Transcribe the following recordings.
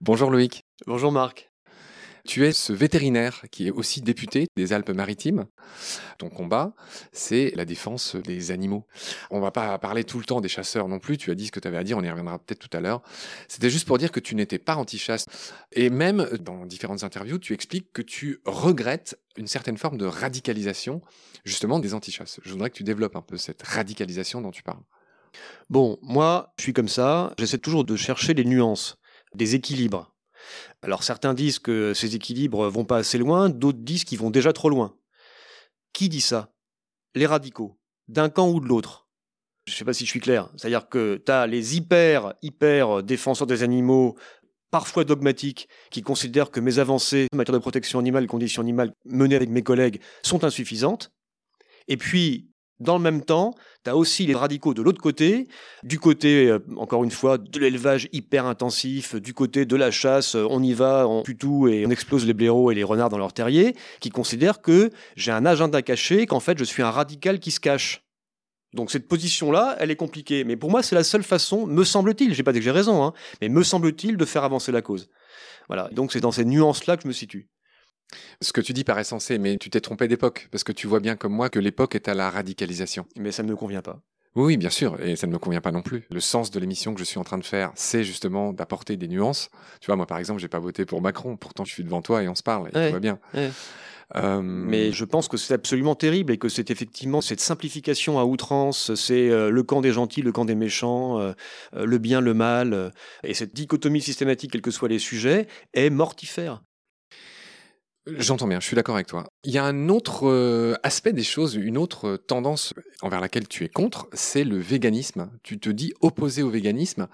Bonjour Loïc. Bonjour Marc. Tu es ce vétérinaire qui est aussi député des Alpes-Maritimes. Ton combat, c'est la défense des animaux. On va pas parler tout le temps des chasseurs non plus. Tu as dit ce que tu avais à dire, on y reviendra peut-être tout à l'heure. C'était juste pour dire que tu n'étais pas anti-chasse. Et même dans différentes interviews, tu expliques que tu regrettes une certaine forme de radicalisation, justement, des anti-chasses. Je voudrais que tu développes un peu cette radicalisation dont tu parles. Bon, moi, je suis comme ça. J'essaie toujours de chercher les nuances, des équilibres. Alors certains disent que ces équilibres vont pas assez loin, d'autres disent qu'ils vont déjà trop loin. Qui dit ça? Les radicaux, d'un camp ou de l'autre. Je ne sais pas si je suis clair. C'est-à-dire que tu as les hyper, hyper défenseurs des animaux, parfois dogmatiques, qui considèrent que mes avancées en matière de protection animale conditions animales menées avec mes collègues sont insuffisantes. Et puis, dans le même temps, tu as aussi les radicaux de l'autre côté, du côté, euh, encore une fois, de l'élevage hyper intensif, du côté de la chasse, euh, on y va, on tue tout et on explose les blaireaux et les renards dans leur terrier, qui considèrent que j'ai un agenda caché, qu'en fait je suis un radical qui se cache. Donc cette position-là, elle est compliquée. Mais pour moi, c'est la seule façon, me semble-t-il, j'ai pas dit que j'ai raison, hein, mais me semble-t-il, de faire avancer la cause. Voilà. Donc c'est dans ces nuances-là que je me situe. Ce que tu dis paraît sensé, mais tu t'es trompé d'époque, parce que tu vois bien comme moi que l'époque est à la radicalisation. Mais ça ne me convient pas. Oui, bien sûr, et ça ne me convient pas non plus. Le sens de l'émission que je suis en train de faire, c'est justement d'apporter des nuances. Tu vois, moi par exemple, j'ai pas voté pour Macron, pourtant je suis devant toi et on se parle, et tout va bien. Euh, Mais je pense que c'est absolument terrible et que c'est effectivement cette simplification à outrance, c'est euh, le camp des gentils, le camp des méchants, euh, le bien, le mal, et cette dichotomie systématique, quels que soient les sujets, est mortifère. J'entends bien, je suis d'accord avec toi. Il y a un autre euh, aspect des choses, une autre tendance envers laquelle tu es contre, c'est le véganisme. Tu te dis opposé au véganisme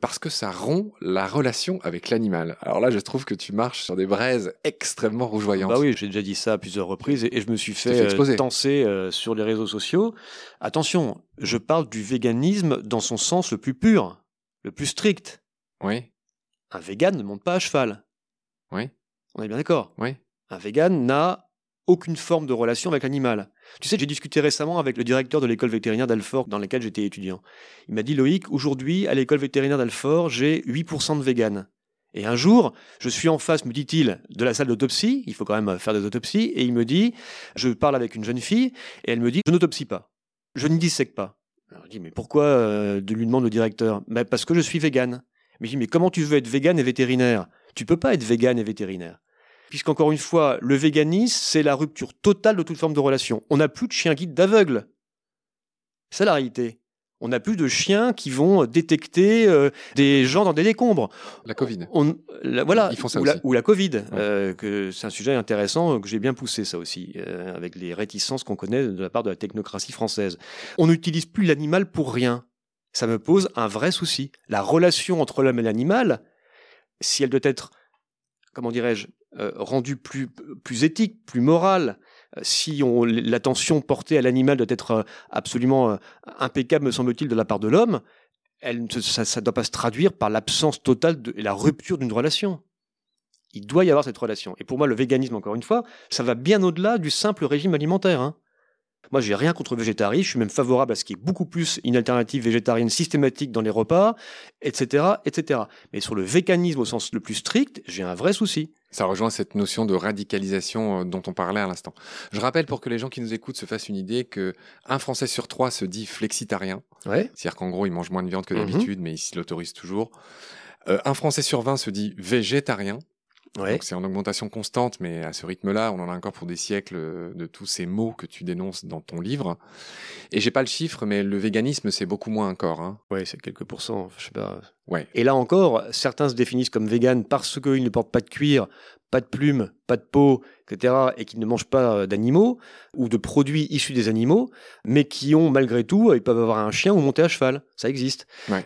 parce que ça rompt la relation avec l'animal. Alors là, je trouve que tu marches sur des braises extrêmement rougeoyantes. Bah oui, j'ai déjà dit ça à plusieurs reprises et, je me suis fait, fait tenser euh, sur les réseaux sociaux. Attention, je parle du véganisme dans son sens le plus pur, le plus strict. Oui. Un vegan ne monte pas à cheval. Oui. On est bien d'accord Oui. Un vegan n'a aucune forme de relation avec l'animal. Tu sais, j'ai discuté récemment avec le directeur de l'école vétérinaire d'Alfort dans laquelle j'étais étudiant. Il m'a dit Loïc, aujourd'hui, à l'école vétérinaire d'Alfort, j'ai 8% de véganes. Et un jour, je suis en face, me dit-il, de la salle d'autopsie, il faut quand même faire des autopsies, et il me dit, je parle avec une jeune fille, et elle me dit, je n'autopsie pas, je ne dissèque pas. Alors, je dis, mais pourquoi euh, lui demande le directeur? Ben, Parce que je suis végane. Mais je dis, mais comment tu veux être végane et vétérinaire? Tu peux pas être végane et vétérinaire puisqu'encore une fois, le véganisme, c'est la rupture totale de toute forme de relation. On n'a plus de chiens guides d'aveugle. C'est la réalité. On n'a plus de chiens qui vont détecter euh, des gens dans des décombres. La Covid. voilà. Ils font ça ou, aussi. La, ou la Covid. Euh, que c'est un sujet intéressant euh, que j'ai bien poussé ça aussi, avec les réticences qu'on connaît de la part de la technocratie française. On n'utilise plus l'animal pour rien. Ça me pose un vrai souci. La relation entre l'homme et l'animal, si elle doit être, comment dirais-je, euh, rendu plus, plus éthique, plus moral, euh, si on, l'attention portée à l'animal doit être euh, absolument impeccable, me semble-t-il, de la part de l'homme, elle, ça ne doit pas se traduire par l'absence totale et la rupture d'une relation. Il doit y avoir cette relation. Et pour moi, le véganisme, encore une fois, ça va bien au-delà du simple régime alimentaire. Hein. Moi, j'ai rien contre le végétarisme, je suis même favorable à ce qui est beaucoup plus une alternative végétarienne systématique dans les repas, etc., etc. Mais sur le véganisme au sens le plus strict, j'ai un vrai souci. Ça rejoint cette notion de radicalisation euh, dont on parlait à l'instant. Je rappelle pour que les gens qui nous écoutent se fassent une idée que un Français sur trois se dit flexitarien. Ouais. C'est-à-dire qu'en gros, il mange moins de viande que mhm. d'habitude, mais il l'autorise toujours. Euh, un Français sur 20 se dit végétarien. Ouais. c'est en augmentation constante, mais à ce rythme-là, on en a encore pour des siècles euh, de tous ces mots que tu dénonces dans ton livre. Et j'ai pas le chiffre, mais le véganisme, c'est beaucoup moins encore. Hein. Ouais, c'est quelques pourcents, je sais pas. Ouais. Et là encore, certains se définissent comme véganes parce qu'ils ne portent pas de cuir, pas de plumes, pas de peau, etc., et qu'ils ne mangent pas euh, d'animaux ou de produits issus des animaux, mais qui ont malgré tout, ils peuvent avoir un chien ou monter à cheval. Ça existe. Ouais.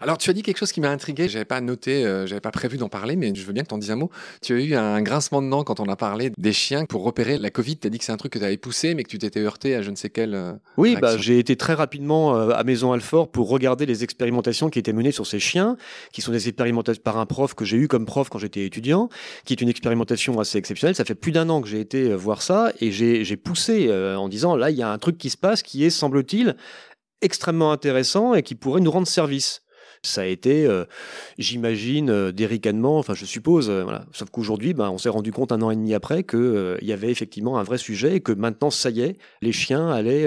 Alors, tu as dit quelque chose qui m'a intrigué. J'avais pas noté, euh, j'avais pas prévu d'en parler, mais je veux bien que tu en dises un mot. Tu as eu un grincement de dents quand on a parlé des chiens pour repérer la Covid. Tu as dit que c'est un truc que tu avais poussé, mais que tu t'étais heurté à je ne sais quelle. Euh, oui, bah, j'ai été très rapidement euh, à Maison Alfort pour regarder les expérimentations qui étaient menées sur ces chiens, qui sont des expérimentations par un prof que j'ai eu comme prof quand j'étais étudiant, qui est une expérimentation assez exceptionnelle. Ça fait plus d'un an que j'ai été voir ça et j'ai poussé en disant là, il y a un truc qui se passe qui est, semble-t-il, extrêmement intéressants et qui pourraient nous rendre service. Ça a été, euh, j'imagine, euh, des ricanements, enfin je suppose. euh, voilà. Sauf qu'aujourd'hui, ben, on s'est rendu compte un an et demi après qu'il y avait effectivement un vrai sujet et que maintenant, ça y est, les chiens allaient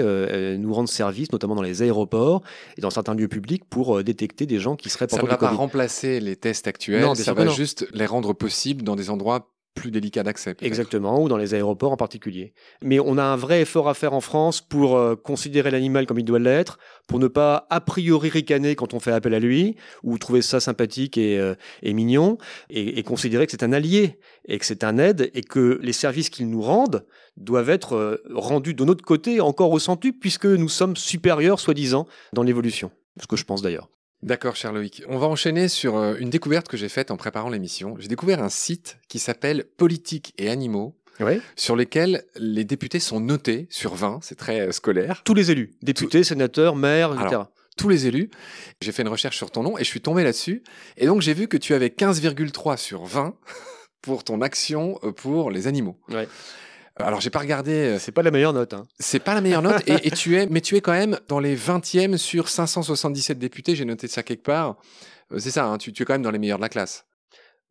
nous rendre service, notamment dans les aéroports et dans certains lieux publics, pour détecter des gens qui seraient Ça ne porteurs va pas remplacer les tests actuels, Non, ça va non. juste les rendre possibles dans des endroits plus délicats d'accès. Exactement, ou dans les aéroports en particulier. Mais on a un vrai effort à faire en France pour euh, considérer l'animal comme il doit l'être, pour ne pas a priori ricaner quand on fait appel à lui, ou trouver ça sympathique et, euh, mignon, et, considérer que c'est un allié, et que c'est un aide, et que les services qu'ils nous rendent doivent être euh, rendus de notre côté encore au centuple, puisque nous sommes supérieurs, soi-disant, dans l'évolution. Ce que je pense d'ailleurs. D'accord, cher Loïc. On va enchaîner sur euh, une découverte que j'ai faite en préparant l'émission. J'ai découvert un site qui s'appelle Politique et Animaux, sur lesquels les députés sont notés sur 20, c'est très euh, scolaire, Tous les élus, députés, sénateurs, maires, etc. Alors, tous les élus. J'ai fait une recherche sur ton nom et je suis tombé là-dessus. Et donc j'ai vu que tu avais 15,3 sur 20 pour ton action euh, pour les animaux. Ouais. Alors j'ai pas regardé, euh, c'est pas la meilleure note. Hein. c'est pas la meilleure note, et, et tu es, mais tu es quand même dans les 20e sur 577 députés, j'ai noté ça quelque part. Euh, C'est ça, hein, tu, tu es quand même dans les meilleurs de la classe.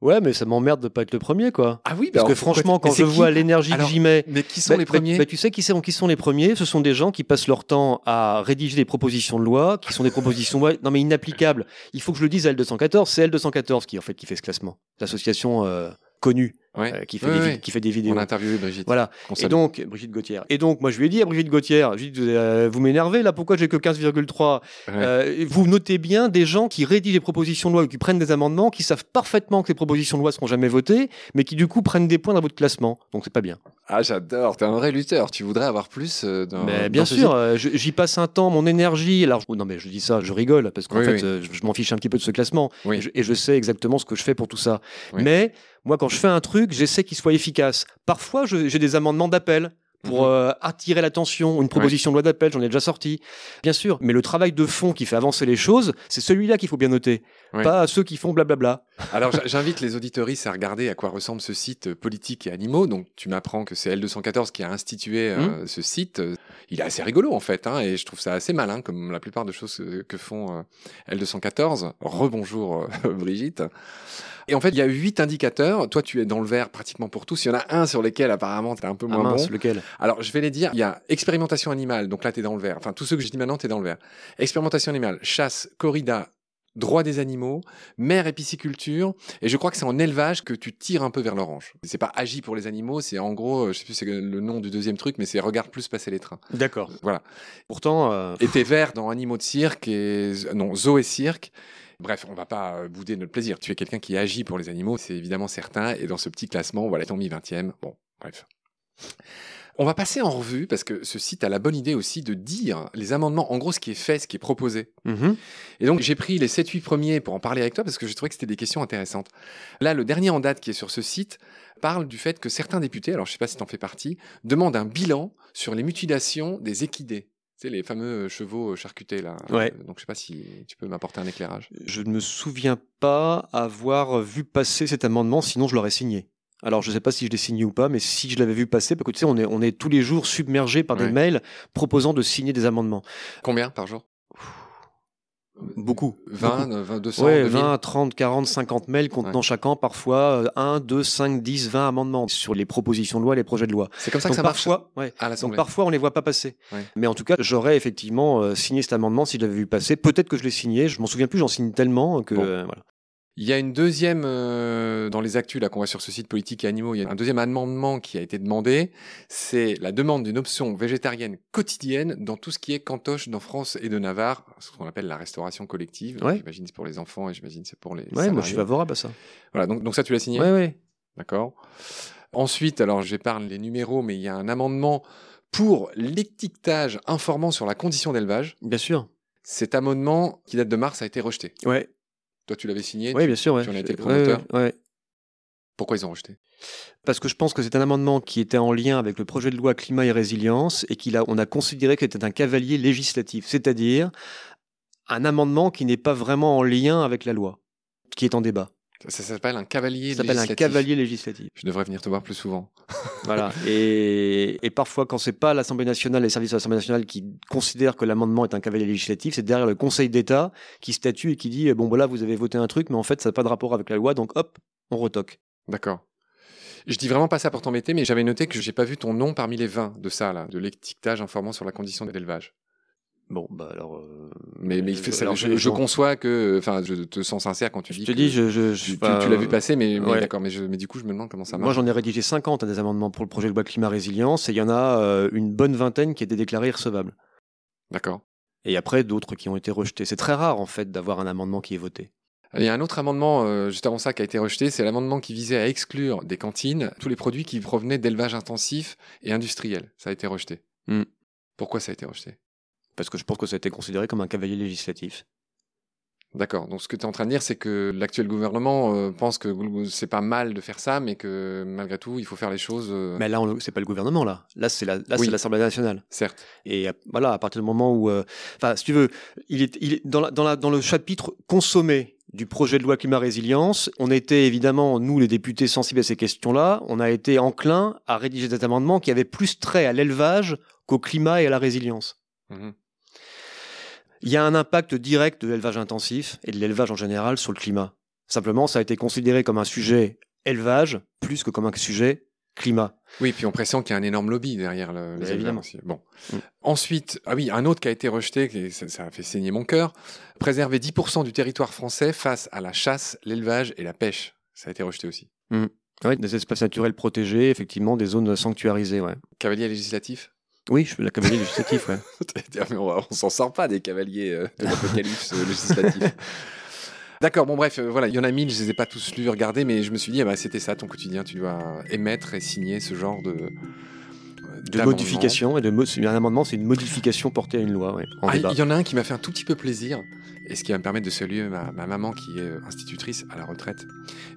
Ouais, mais ça m'emmerde de pas être le premier, quoi. Ah oui, Parce que franchement, quand je vois l'énergie que j'y mets, Mais qui sont bah, les bah, premiers bah, Tu sais qui, sont, qui sont les premiers? Ce sont des gens qui passent leur temps à rédiger des propositions de loi, qui sont des propositions de loi, non mais inapplicables. Il faut que je le dise à L214, c'est L214 qui en fait qui fait ce classement, l'association euh, connue Ouais. euh, qui, fait Ouais, des, qui fait des vidéos. On a interviewé Brigitte. Voilà. Et donc, Brigitte Gauthier. Et donc, moi, je lui ai dit à Brigitte Gauthier, je lui ai dit, euh, vous m'énervez là, pourquoi j'ai que 15,3 Ouais. Euh, Vous notez bien des gens qui rédigent des propositions de loi ou qui prennent des amendements, qui savent parfaitement que les propositions de loi seront jamais votées, mais qui du coup prennent des points dans votre classement. Donc, c'est pas bien. Ah, j'adore, t'es un vrai lutteur. Tu voudrais avoir plus euh, dans. Mais bien sûr, euh, j'y passe un temps, mon énergie. Alors, oh non, mais je dis ça, je rigole, parce qu'en Oui, fait, oui. euh, je, je m'en fiche un petit peu de ce classement. Oui. Et, je, et je sais exactement ce que je fais pour tout ça. Oui. Mais moi, quand je fais un truc, j'essaie qu'il soit efficace. Parfois, j'ai des amendements d'appel pour Mhm. euh, attirer l'attention, une proposition de loi d'appel, j'en ai déjà sorti, bien sûr. Mais le travail de fond qui fait avancer les choses, c'est celui-là qu'il faut bien noter, pas ceux qui font blablabla. Alors j'invite les auditoristes à regarder à quoi ressemble ce site euh, Politique et Animaux. Donc tu m'apprends que c'est L214 qui a institué euh, ce site. Il est assez rigolo en fait, hein, et je trouve ça assez malin comme la plupart de choses que font euh, L214. Rebonjour Brigitte. Et en fait, il y a huit indicateurs. Toi, tu es dans le vert pratiquement pour tous. Il y en a un sur lequel apparemment tu es un peu Ah moins mince, bon. lequel? Alors, je vais les dire. Il y a expérimentation animale, donc là, tu es dans le vert. Enfin, tous ceux que je dis maintenant, tu es dans le vert. Expérimentation animale, chasse, corrida, droit des animaux, mer et pisciculture. Et je crois que c'est en élevage que tu tires un peu vers l'orange. C'est pas agi pour les animaux, c'est en gros, euh, je sais plus c'est le nom du deuxième truc, mais c'est regarde plus passer les trains. D'accord. Voilà. Pourtant, euh, Et t'es vert dans animaux de cirque et non zoo et cirque. Bref, on va pas euh, bouder notre plaisir. Tu es quelqu'un qui agit pour les animaux, c'est évidemment certain. Et dans ce petit classement, voilà, t'ont mis 20e. Bon, bref. On va passer en revue parce que ce site a la bonne idée aussi de dire les amendements, en gros, ce qui est fait, ce qui est proposé. mhm. Et donc, j'ai pris les 7-8 premiers pour en parler avec toi parce que je trouvais que c'était des questions intéressantes. Là, le dernier en date qui est sur ce site parle du fait que certains députés, alors je sais pas si tu en fais partie, demandent un bilan sur les mutilations des équidés. Tu sais, les fameux chevaux charcutés, là. Ouais. Donc, je sais pas si tu peux m'apporter un éclairage. Je ne me souviens pas avoir vu passer cet amendement, sinon je l'aurais signé. Alors je ne sais pas si je l'ai signé ou pas, mais si je l'avais vu passer, parce que tu sais, on est, on est tous les jours submergés par Ouais. des mails proposant de signer des amendements. Combien par jour? Beaucoup. 20, euh, 20, 200, Ouais, 2000 20, 30, 40, 50 mails contenant Ouais. chacun parfois euh, 1, 2, 5, 10, 20 amendements sur les propositions de loi, les projets de loi. C'est comme ça que ça marche parfois, ouais, à donc l'Assemblée. parfois on les voit pas passer. Ouais. Mais en tout cas, j'aurais effectivement euh, signé cet amendement si je l'avais vu passer. Peut-être que je l'ai signé, je m'en souviens plus, j'en signe tellement que Bon. euh, voilà. Il y a une deuxième, euh, dans les actus là qu'on voit sur ce site politique et animaux, il y a un deuxième amendement qui a été demandé. C'est la demande d'une option végétarienne quotidienne dans tout ce qui est cantoche dans France et de Navarre, ce qu'on appelle la restauration collective. Ouais. J'imagine c'est pour les enfants et j'imagine c'est pour les Ouais, moi je suis favorable à ça. Voilà, donc, donc ça tu l'as signé? Ouais, ouais. D'accord. Ensuite, alors j'épargne les numéros, mais il y a un amendement pour l'étiquetage informant sur la condition d'élevage. Bien sûr. Cet amendement, qui date de mars, a été rejeté. Ouais, Toi, tu l'avais signé. ouais bien sûr. Ouais. tu en as été le ouais, promoteur. ouais. Pourquoi ils ont rejeté? Parce que je pense que c'est un amendement qui était en lien avec le projet de loi climat et résilience et qu'il a, on a considéré que c'était un cavalier législatif, c'est-à-dire un amendement qui n'est pas vraiment en lien avec la loi, qui est en débat. Ça s'appelle un cavalier Ça s'appelle un législatif. cavalier législatif. Je devrais venir te voir plus souvent. Voilà. Et, et parfois, quand c'est pas l'Assemblée nationale, les services de l'Assemblée nationale qui considèrent que l'amendement est un cavalier législatif, c'est derrière le Conseil d'État qui statue et qui dit bon, voilà, vous avez voté un truc, mais en fait, ça n'a pas de rapport avec la loi, donc hop, on retoque. D'accord. Je dis vraiment pas ça pour t'embêter, mais j'avais noté que j'ai pas vu ton nom parmi les 20 de ça, là, de l'étiquetage informant sur la condition d'élevage. Bon, bah alors. euh, Mais, mais il fait ça- alors, je, je conçois que, enfin, je te sens sincère quand tu Je dis te que dis, je, je, je tu, pas- l'as vu passer, mais, d'accord. Mais, je- mais du coup, je me demande comment ça Moi, marche. j'en ai rédigé 50 à des amendements pour le projet de loi climat résilience, et il y en a euh, une bonne vingtaine qui étaient déclarés irrecevables. D'accord. Et après, d'autres qui ont été rejetés. C'est très rare, en fait, d'avoir un amendement qui est voté. Il y a un autre amendement euh, juste avant ça qui a été rejeté, c'est l'amendement qui visait à exclure des cantines tous les produits qui provenaient d'élevage intensif et industriel. Ça a été rejeté. Hmm. Pourquoi ça a été rejeté? Parce que je pense que ça a été considéré comme un cavalier législatif. D'accord. Donc ce que tu es en train de dire, c'est que l'actuel gouvernement euh, pense que c'est pas mal de faire ça, mais que malgré tout, il faut faire les choses. euh, Mais là, c'est pas le gouvernement, là. Là, c'est la, Oui. l'Assemblée nationale. Certes. Et à- voilà, à partir du moment où, euh, enfin, si tu veux, il est, il est dans, la, dans, la, dans le chapitre consommé du projet de loi climat résilience, on était évidemment, nous les députés sensibles à ces questions-là, on a été enclin à rédiger cet amendement qui avait plus trait à l'élevage qu'au climat et à la résilience. Mhm. Il y a un impact direct de l'élevage intensif et de l'élevage en général sur le climat. Simplement, ça a été considéré comme un sujet élevage plus que comme un sujet climat. Oui, puis on pressent qu'il y a un énorme lobby derrière le, les évidemment. aussi. Bon. Mm. Ensuite, ah oui, un autre qui a été rejeté, ça, ça a fait saigner mon cœur, préserver 10% du territoire français face à la chasse, l'élevage et la pêche. Ça a été rejeté aussi. Oui, des espaces naturels protégés, effectivement, des zones sanctuarisées, ouais. Cavalier législatif? Oui, je fais la cavalier législatif, ouais. Mais on, s'en sort pas des cavaliers euh, de l'apocalypse euh, législatif. D'accord, bon bref, euh, voilà, il y en a mille, je les ai pas tous lus, regardés, mais je me suis dit, ah bah, c'était ça ton quotidien, tu dois émettre et signer ce genre de... De modification, et de mo- un amendement, c'est une modification portée à une loi, ouais, en Ah, il y en a un qui m'a fait un tout petit peu plaisir, et ce qui va me permettre de saluer ma, ma maman qui est euh, institutrice à la retraite.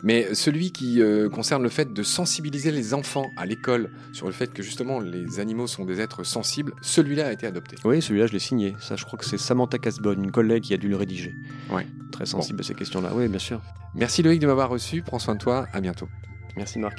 Mais celui qui euh, concerne le fait de sensibiliser les enfants à l'école sur le fait que justement les animaux sont des êtres sensibles, celui-là a été adopté. Oui, celui-là, je l'ai signé. Ça, je crois que c'est Samantha Casbonne, une collègue qui a dû le rédiger. Ouais. Très sensible à ces questions-là. Oui, bien sûr. Merci Loïc de m'avoir reçu, prends soin de toi, à bientôt. Merci, Marc.